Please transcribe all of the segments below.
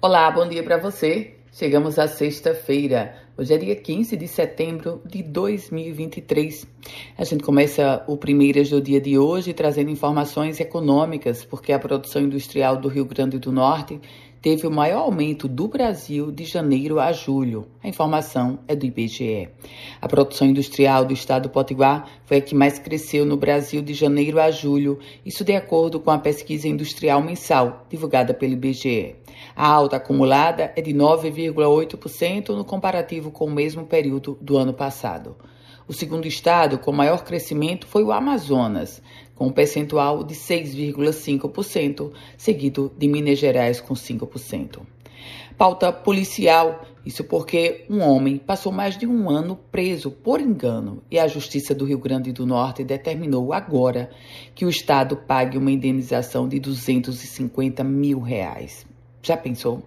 Olá, bom dia para você. Chegamos à sexta-feira. Hoje é dia 15 de setembro de 2023. A gente começa o Primeiras do dia de hoje trazendo informações econômicas, porque a produção industrial do Rio Grande do Norte teve o maior aumento do Brasil de janeiro a julho. A informação é do IBGE. A produção industrial do estado do Potiguar foi a que mais cresceu no Brasil de janeiro a julho, isso de acordo com a pesquisa industrial mensal divulgada pelo IBGE. A alta acumulada é de 9,8% no comparativo com o mesmo período do ano passado. O segundo estado com maior crescimento foi o Amazonas, com um percentual de 6,5%, seguido de Minas Gerais com 5%. Pauta policial, isso porque um homem passou mais de um ano preso por engano e a Justiça do Rio Grande do Norte determinou agora que o Estado pague uma indenização de 250 mil reais. Já pensou?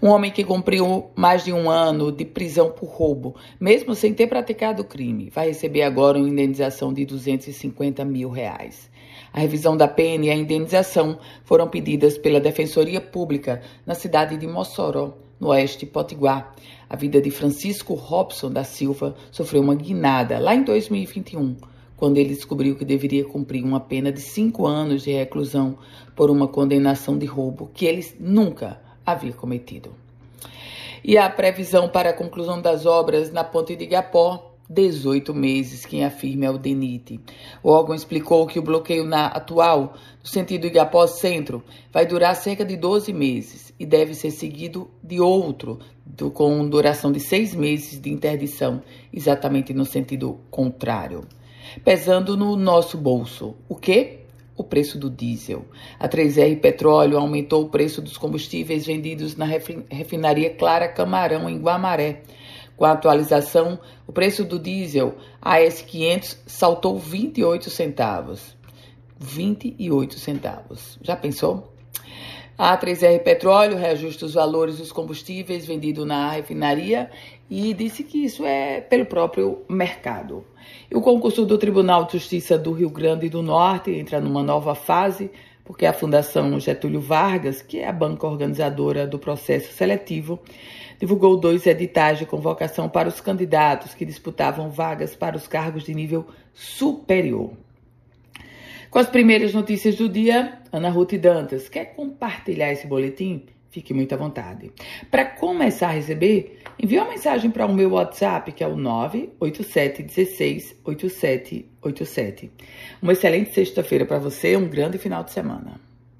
Um homem que cumpriu mais de um ano de prisão por roubo, mesmo sem ter praticado o crime, vai receber agora uma indenização de 250 mil reais. A revisão da pena e a indenização foram pedidas pela Defensoria Pública na cidade de Mossoró, no oeste de Potiguar. A vida de Francisco Robson da Silva sofreu uma guinada lá em 2021 quando ele descobriu que deveria cumprir uma pena de cinco anos de reclusão por uma condenação de roubo que ele nunca havia cometido. E a previsão para a conclusão das obras na Ponte de Igapó 18 meses, quem afirma é o DENIT. O órgão explicou que o bloqueio na atual, no sentido Igapó Centro, vai durar cerca de 12 meses e deve ser seguido de outro, do, com duração de seis meses de interdição, exatamente no sentido contrário pesando no nosso bolso. O quê? O preço do diesel. A 3R Petróleo aumentou o preço dos combustíveis vendidos na refinaria Clara Camarão, em Guamaré. Com a atualização, o preço do diesel AS500 saltou 28 centavos. 28 centavos. Já pensou? A 3R Petróleo reajusta os valores dos combustíveis vendidos na refinaria e disse que isso é pelo próprio mercado. E o concurso do Tribunal de Justiça do Rio Grande do Norte entra numa nova fase, porque a Fundação Getúlio Vargas, que é a banca organizadora do processo seletivo, divulgou dois editais de convocação para os candidatos que disputavam vagas para os cargos de nível superior. Com as primeiras notícias do dia, Ana Ruth Dantas quer compartilhar esse boletim? Fique muito à vontade. Para começar a receber, envie uma mensagem para o meu WhatsApp, que é o 987168787. Uma excelente sexta-feira para você, um grande final de semana.